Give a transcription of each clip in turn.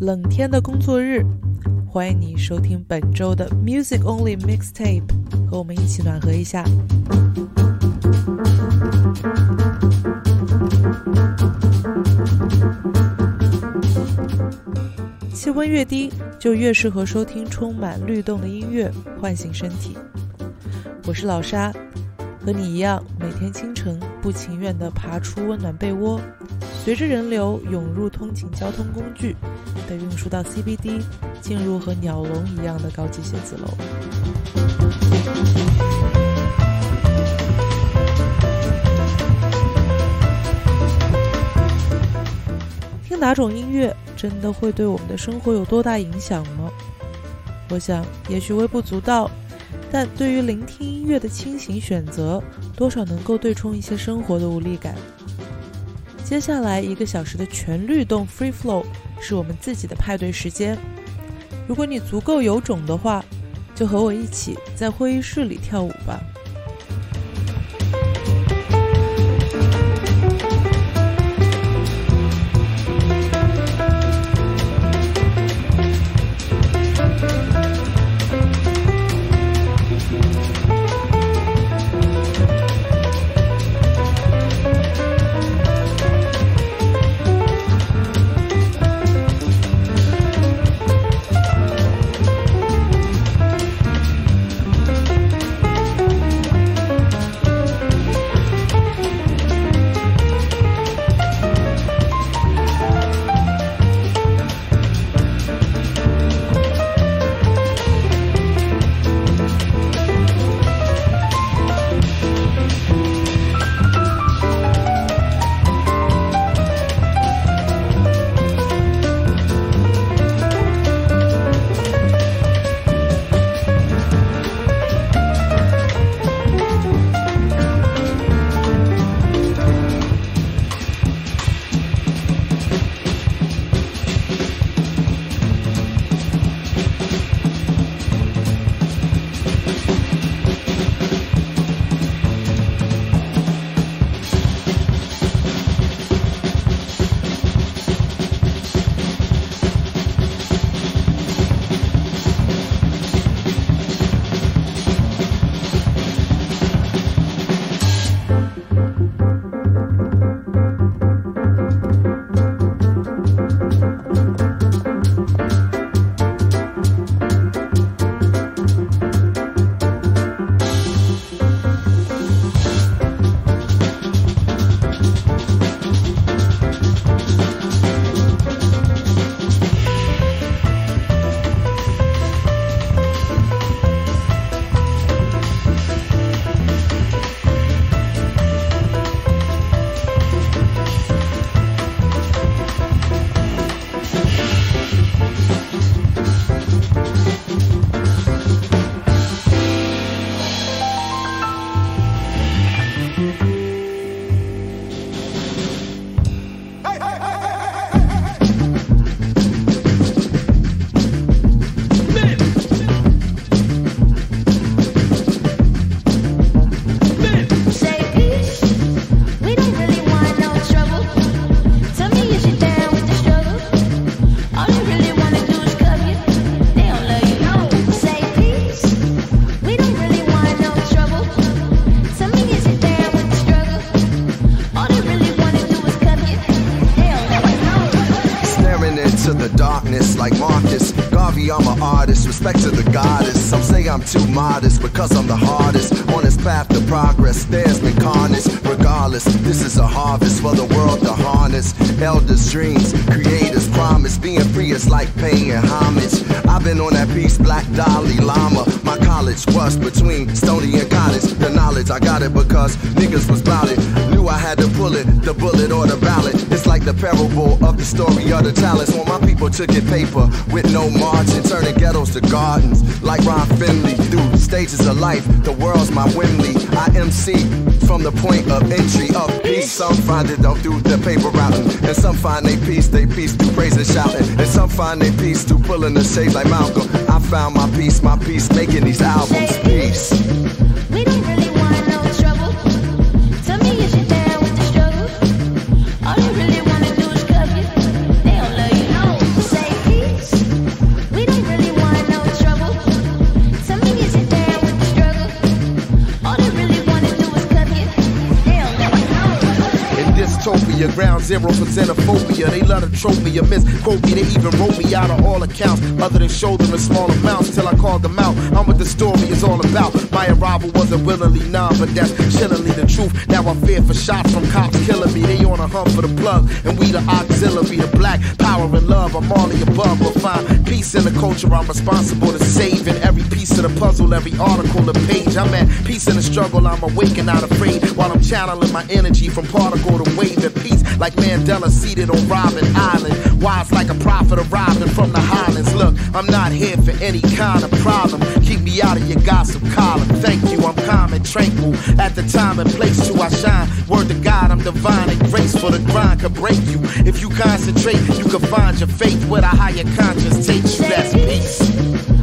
冷天的工作日，欢迎你收听本周的 Music Only Mixtape，和我们一起暖和一下。气温越低，就越适合收听充满律动的音乐，唤醒身体。我是老沙，和你一样，每天清晨不情愿地爬出温暖被窝，随着人流涌入通勤交通工具，被运输到 CBD，进入和鸟笼一样的高级写字楼。听哪种音乐？真的会对我们的生活有多大影响吗？我想，也许微不足道，但对于聆听音乐的清醒选择，多少能够对冲一些生活的无力感。接下来一个小时的全律动 （free flow） 是我们自己的派对时间。如果你足够有种的话，就和我一起在会议室里跳舞吧。I'm too modest because I'm the hardest on this path to progress. There's been carnage. Regardless, this is a harvest for the world to harness. Elders' dreams, creators' promise. Being free is like paying homage. I've been on that piece, Black Dalai Lama. My college was between Stony and Cottage. The knowledge, I got it because niggas was bout it. I had to pull it, the bullet or the ballot. It's like the parable of the story of the talents. When my people took it paper with no margin, turning ghettos to gardens. Like Ron Finley, through stages of life, the world's my Wembley. I MC from the point of entry of peace. Some find it don't do the paper routing, and some find they peace, they peace through praise and shouting, and some find they peace through pulling the shades like Malcolm. I found my peace, my peace making these albums. Peace. Utopia. Ground zero for xenophobia. They love to trope me a or misquote me. They even wrote me out of all accounts, other than show them in small amounts till I called them out. I'm what the story is all about. My arrival wasn't willingly none, but that's chillingly the truth. Now I fear for shots from cops killing me. They on a hunt for the plug, and we the auxiliary, the black power and love. I'm all the above, but find peace in the culture. I'm responsible to save in every piece of the puzzle, every article, the page. I'm at peace in the struggle. I'm awake and not afraid while I'm channeling my energy from particle to wave and peace. Like Mandela seated on Robben Island, wise like a prophet arriving from the highlands. Look, I'm not here for any kind of problem. Keep me out of your gossip column. Thank you, I'm calm and tranquil. At the time and place to I shine. Word to God, I'm divine and graceful. The grind could break you. If you concentrate, you can find your faith where the higher conscience takes you. That's peace.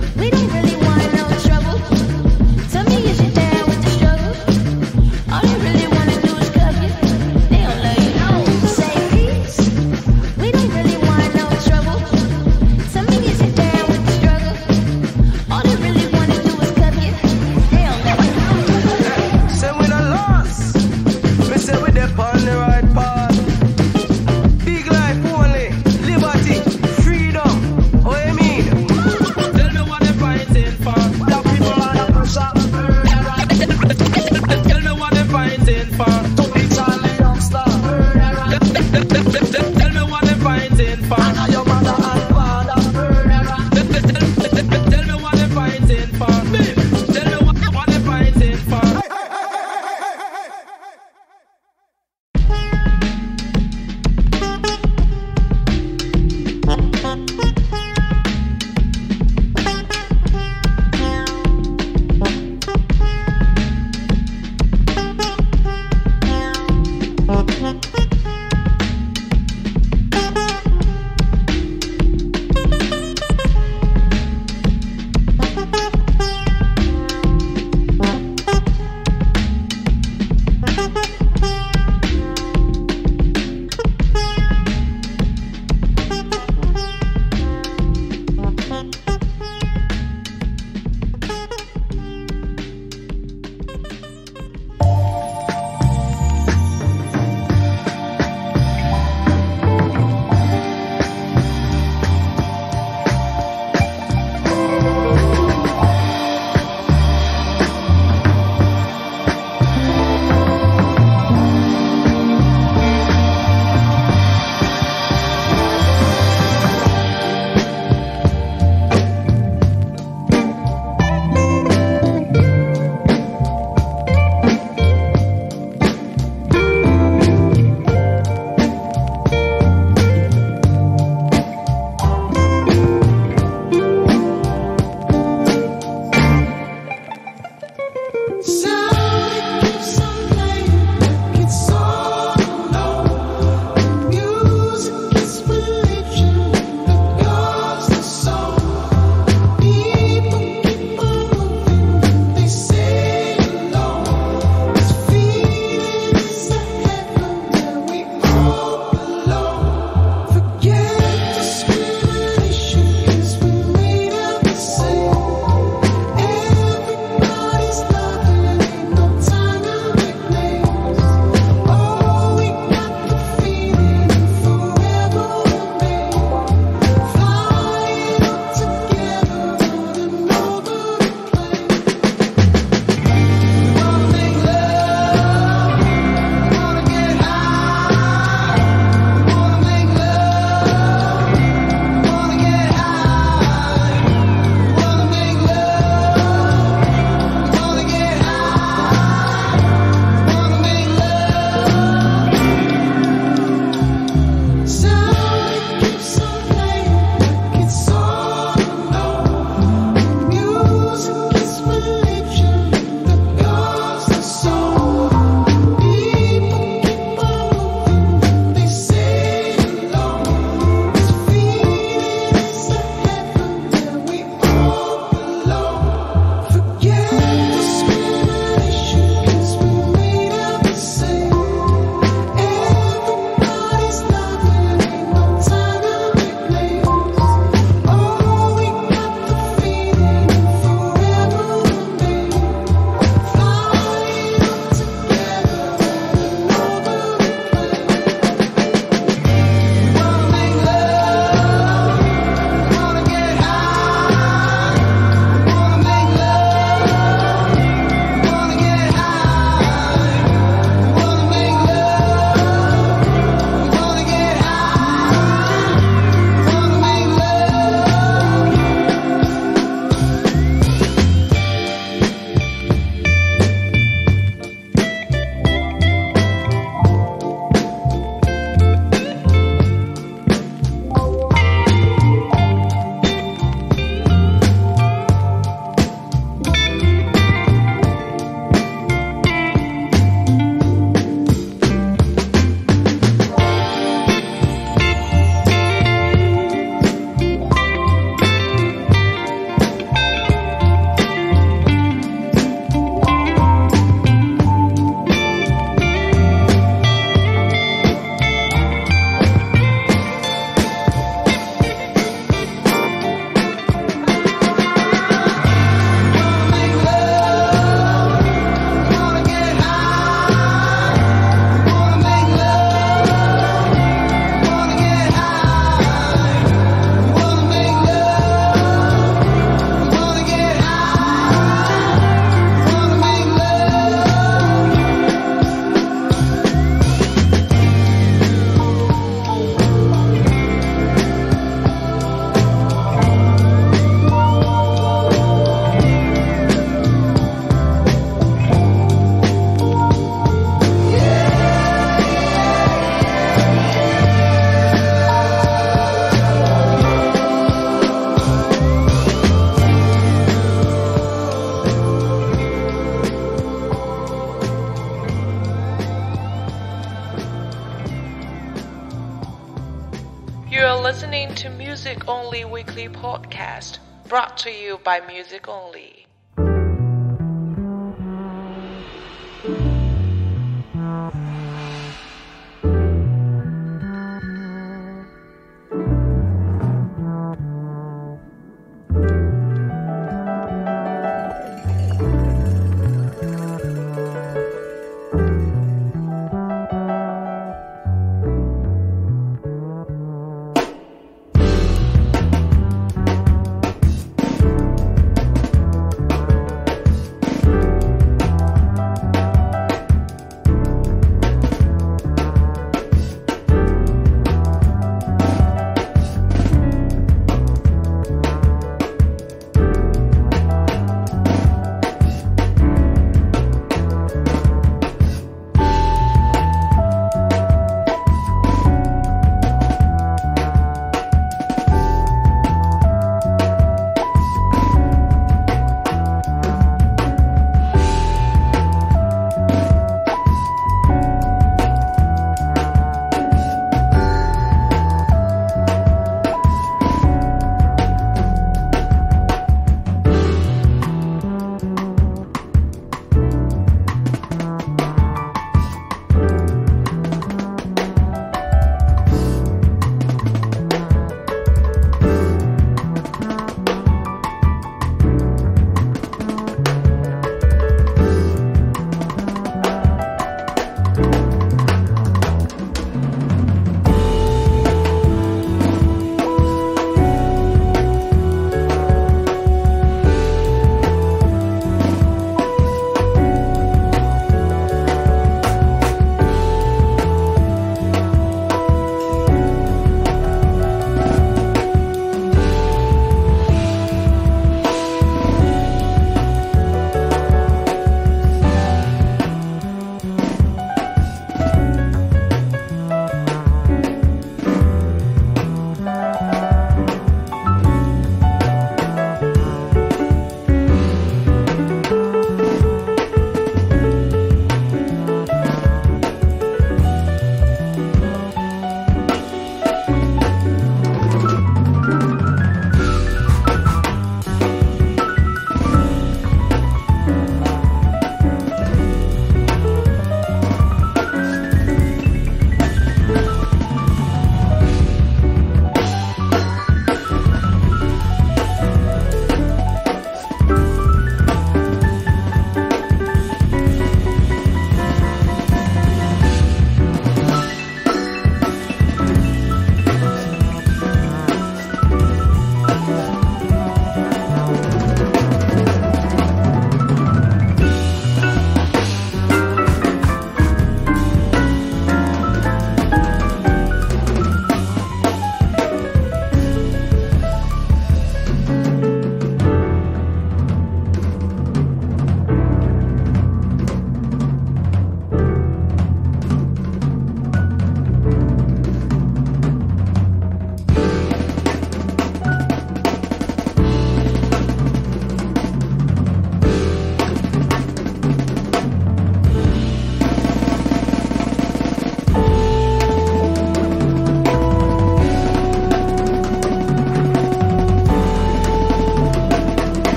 By Music Only.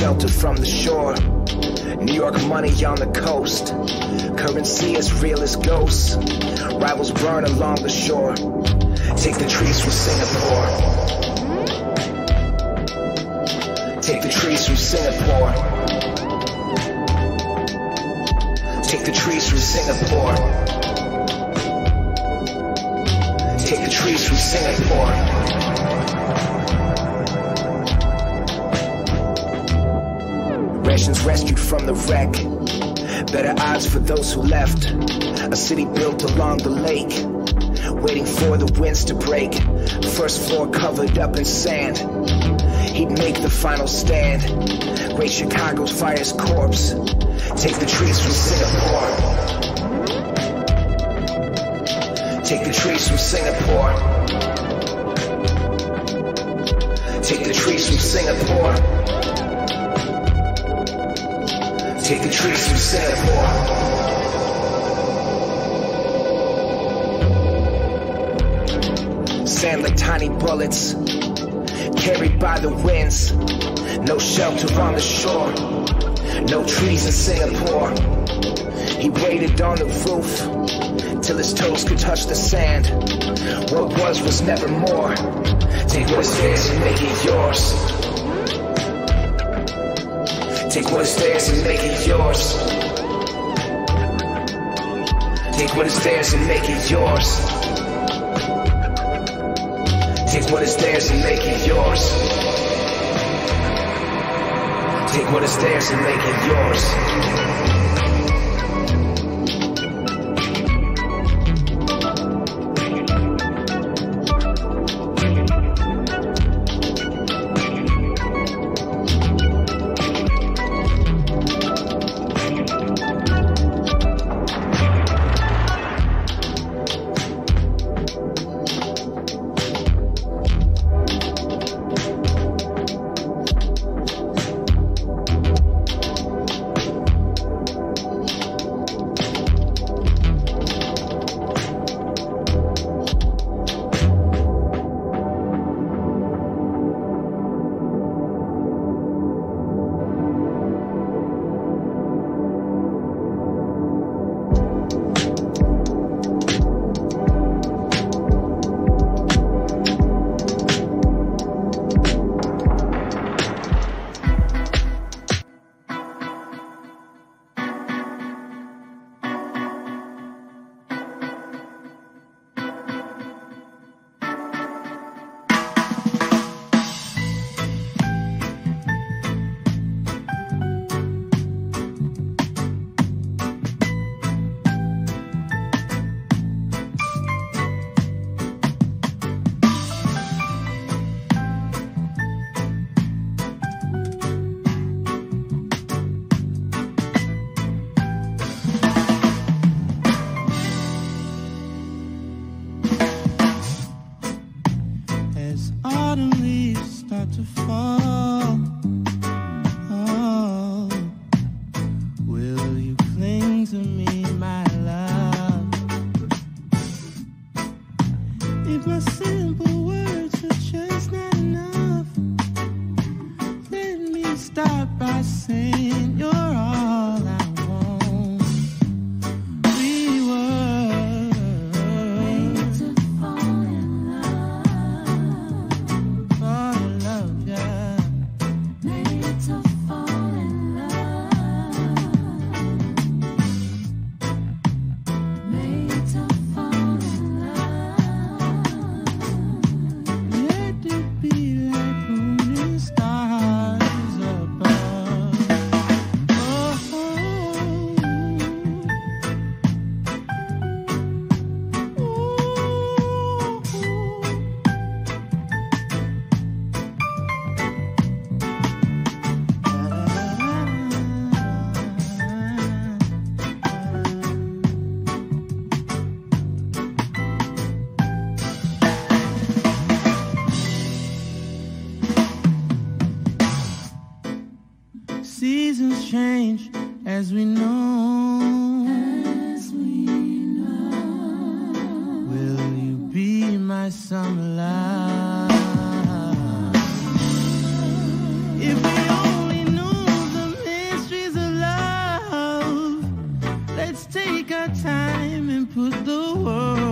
Sheltered from the shore. New York money on the coast. Currency as real as ghosts. Rivals burn along the shore. Take the trees from Singapore. Take the trees from Singapore. Take the trees from Singapore. Take the trees from Singapore. Rations rescued from the wreck. Better odds for those who left. A city built along the lake. Waiting for the winds to break. First floor covered up in sand. He'd make the final stand. Great Chicago's fire's corpse. Take the trees from Singapore. Take the trees from Singapore. Take the trees from Singapore. Take the trees from Singapore. Sand like tiny bullets, carried by the winds. No shelter on the shore, no trees in Singapore. He waited on the roof till his toes could touch the sand. What was was never more. Take what is theirs and make it yours. Take what is theirs and make it yours. Take what is theirs and make it yours. Take what is theirs and make it yours. Take what is theirs and make it yours. Put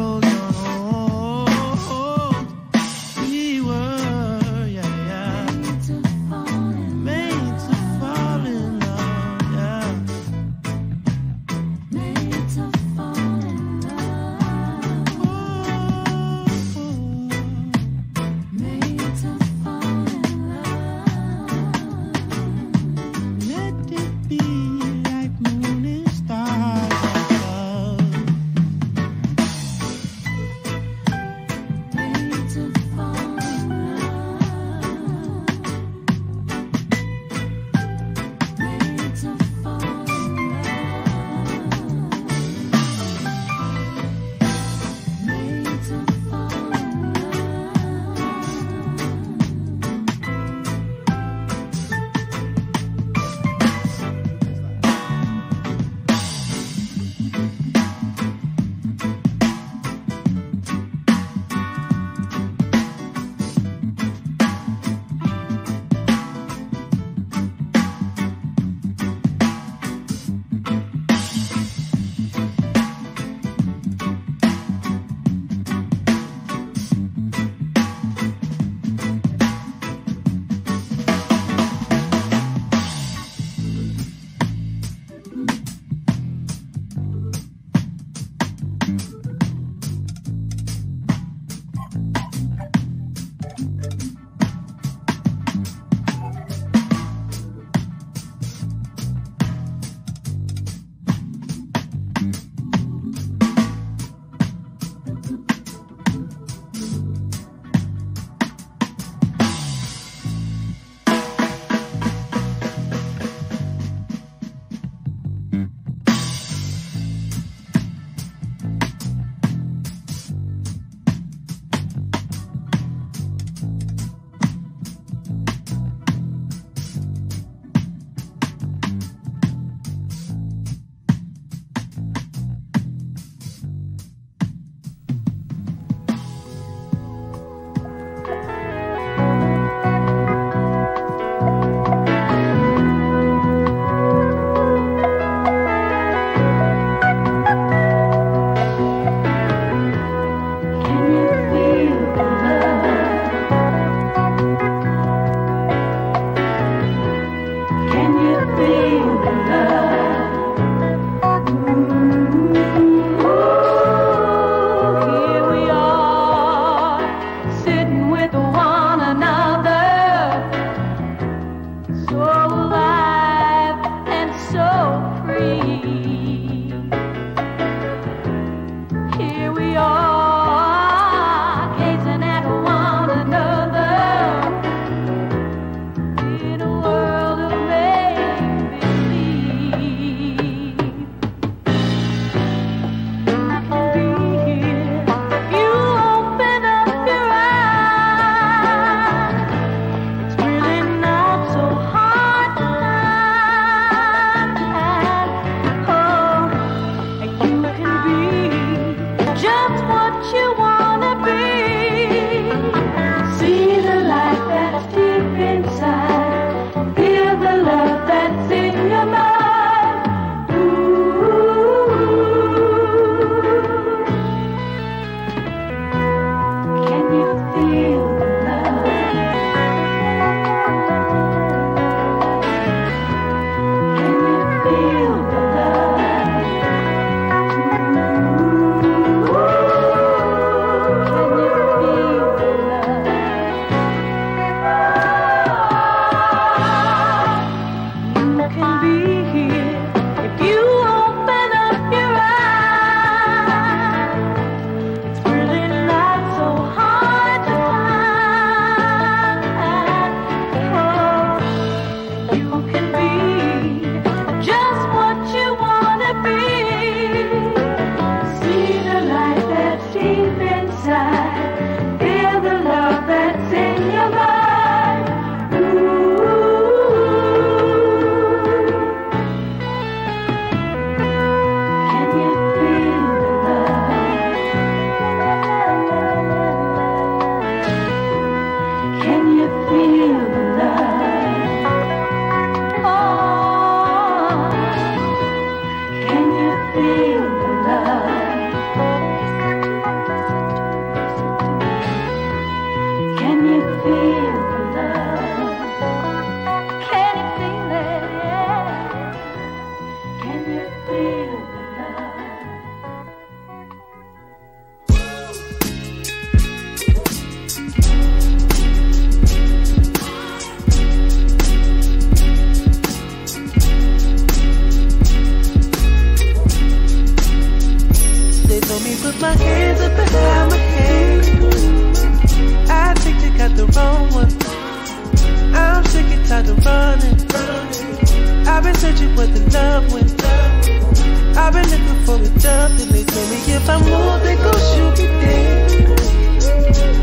for it up, and they told me if I move, they gon' shoot me dead.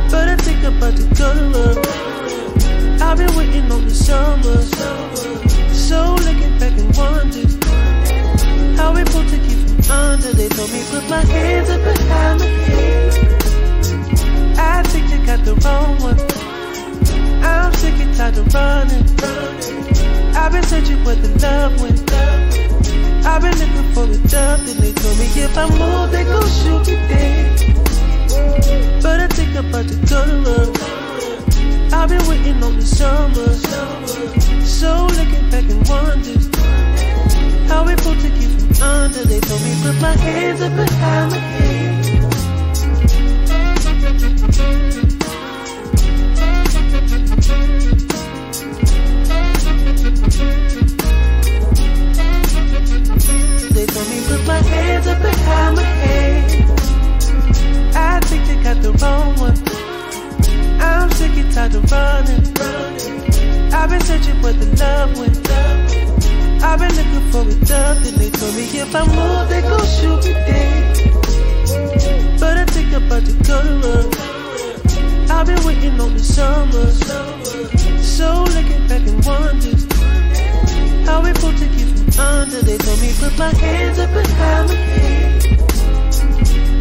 But I think I'm about to go love. I've been waiting on the summer. So looking back and wonder how we supposed to keep from under. They told me put my hands up behind my head. I think you got the wrong one. I'm sick and tired of running. I've been searching where the love went. I've been looking for it up, and they told me if I move, they gon' shoot me dead. But I think I'm about to go to love. I've been waiting on the summer. So looking back and wonder how we supposed to keep from under. They told me put my hands up behind my head. Told me put my hands up behind my head. I think they got the wrong one. I'm sick and tired of running. I've been searching where the love went. I've been looking for it up, and they told me if I move, they gon' shoot me dead. But I think I'm about to love. I've been waiting on the summer. So looking back and wonder how we supposed to under. They told me put my hands up behind my head.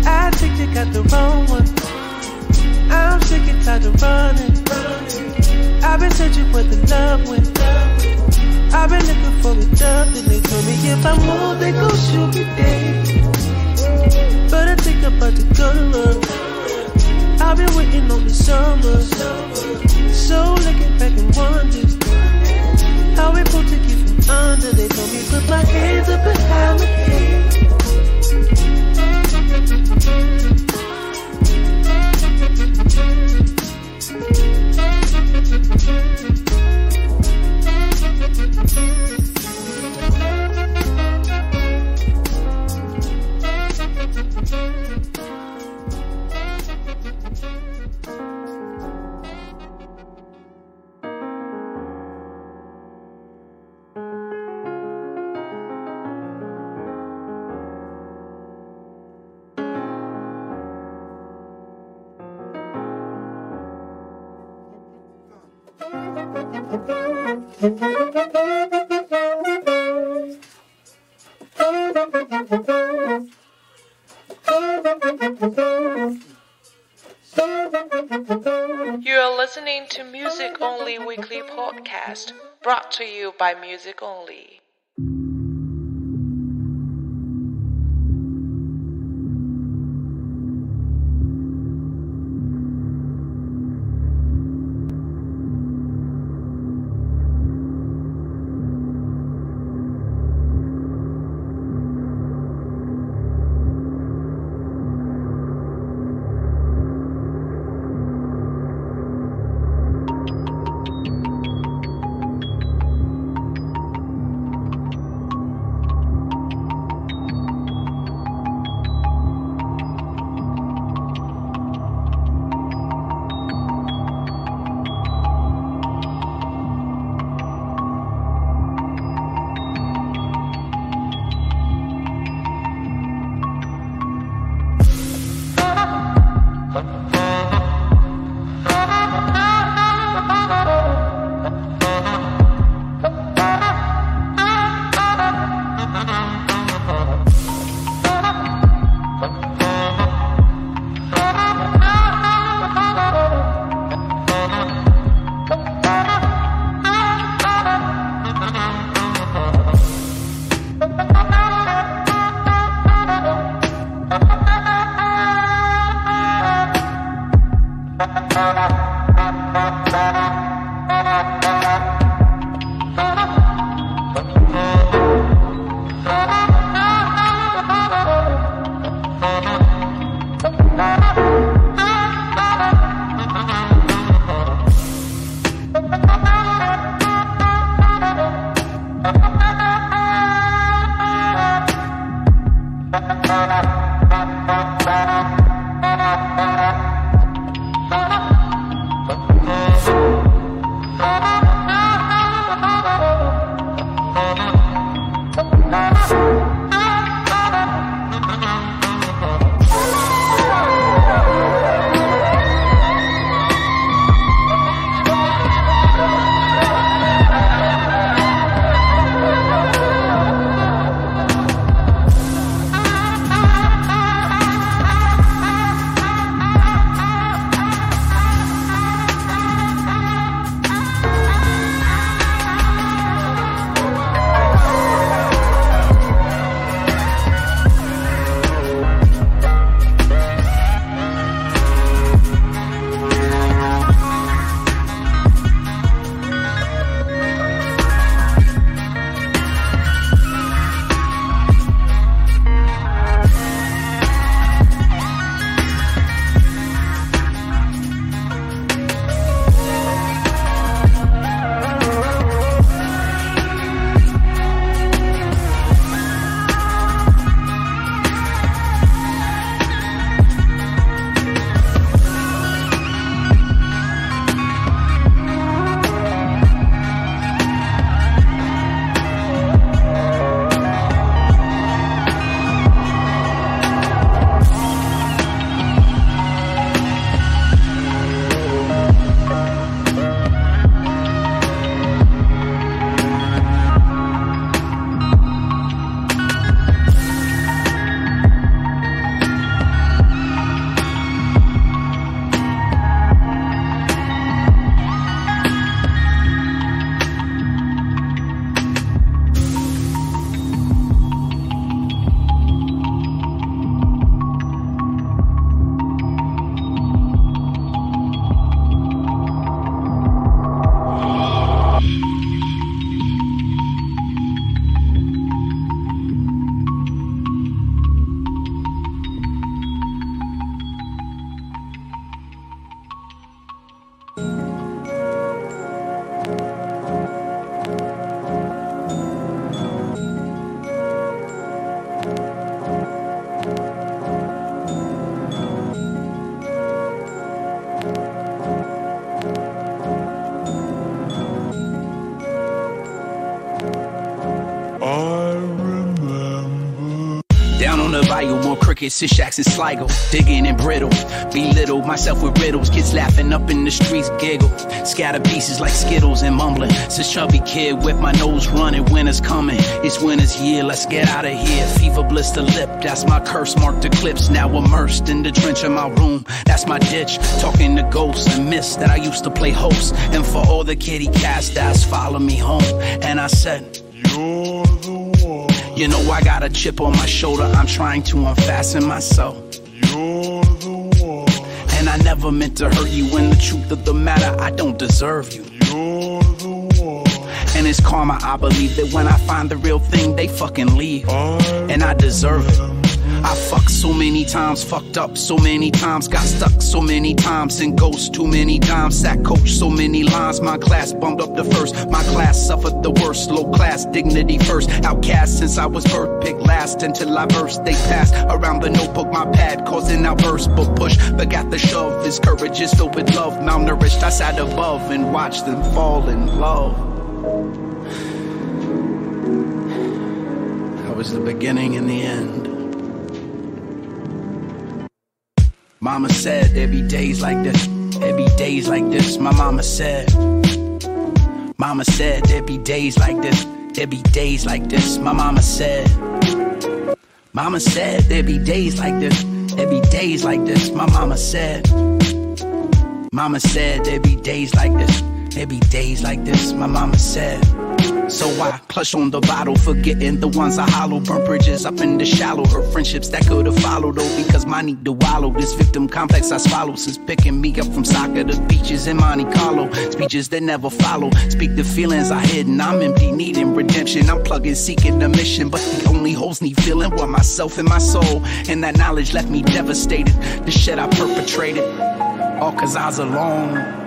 I think they got the wrong one. I'm sick and tired of running. I've been searching where the love went. I've been looking for it up, and they told me if I move, they gon' shoot me dead. But I think I'm about to go. I've been waiting on the summer. So looking back and wonder Weekly Podcast, brought to you by Music Only. More and shacks and Sligo. Digging and brittle, belittle myself with riddles. Kids laughing up in the streets, giggle. Scatter pieces like Skittles and mumbling. Since chubby kid with my nose running, winter's coming. It's winter's year, let's get out of here. Fever blister lip, that's my curse marked eclipse. Now immersed in the trench of my room, that's my ditch. Talking to ghosts and myths that I used to play host. And for all the kitty cats that's follow me home. And I said, You're the. You know I got a chip on my shoulder, I'm trying to unfasten myself. You're the one. And I never meant to hurt you. And the truth of the matter, I don't deserve you. You're the one. And it's karma, I believe that when I find the real thing, they fucking leave. And I deserve it. I fucked so many times, fucked up so many times, got stuck so many times, and ghost too many times. Sat coach so many lines, my class bumped up the first. My class suffered the worst, low class, dignity first. Outcast since I was birth, pick last until I burst. They passed around the notebook, my pad, causing outbursts, but push, but got the shove. His courage is filled with love, malnourished. I sat above and watched them fall in love. That was the beginning and the end. Mama said there be days like this, there be days like this. My mama said, Mama said there be days like this, there be days like this. My mama said, Mama said there be days like this, there be days like this. My mama said, Mama said there be days like this, there be days like this. My mama said. So I clutch on the bottle, forgetting the ones I hollow. Burn bridges up in the shallow. Hurt friendships that could have followed, though, because my need to wallow. This victim complex I swallow since picking me up from soccer to beaches in Monte Carlo. Speeches that never follow. Speak the feelings I hidden. I'm empty, needing redemption. I'm plugging, seeking the mission. But the only holes need feeling were myself and my soul. And that knowledge left me devastated. The shit I perpetrated. All cause I was alone.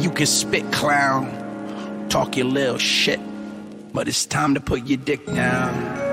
You can spit, clown talk your little shit, but it's time to put your dick down.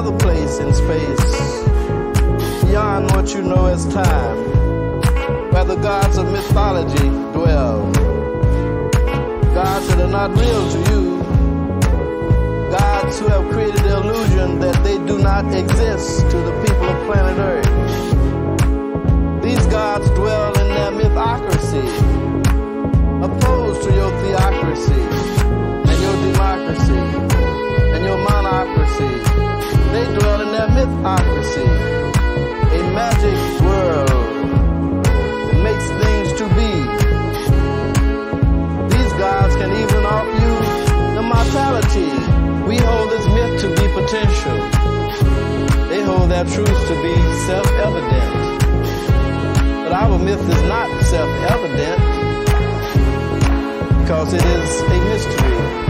Another place in space, beyond what you know as time, where the gods of mythology dwell. Gods that are not real to you, gods who have created the illusion that they do not exist to the people of planet Earth. These gods dwell in their mythocracy, opposed to your theocracy and your democracy and your monocracy. They dwell in their mythocracy, a magic world that makes things to be. These gods can even offer you immortality. We hold this myth to be potential. They hold their truth to be self-evident. But our myth is not self-evident because it is a mystery.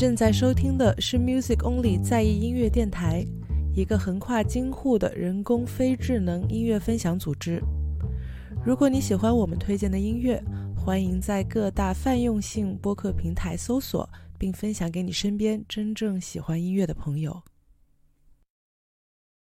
正在收听的是 Music Only 在意音乐电台，一个横跨京沪的人工非智能音乐分享组织。如果你喜欢我们推荐的音乐，欢迎在各大泛用性播客平台搜索，并分享给你身边真正喜欢音乐的朋友。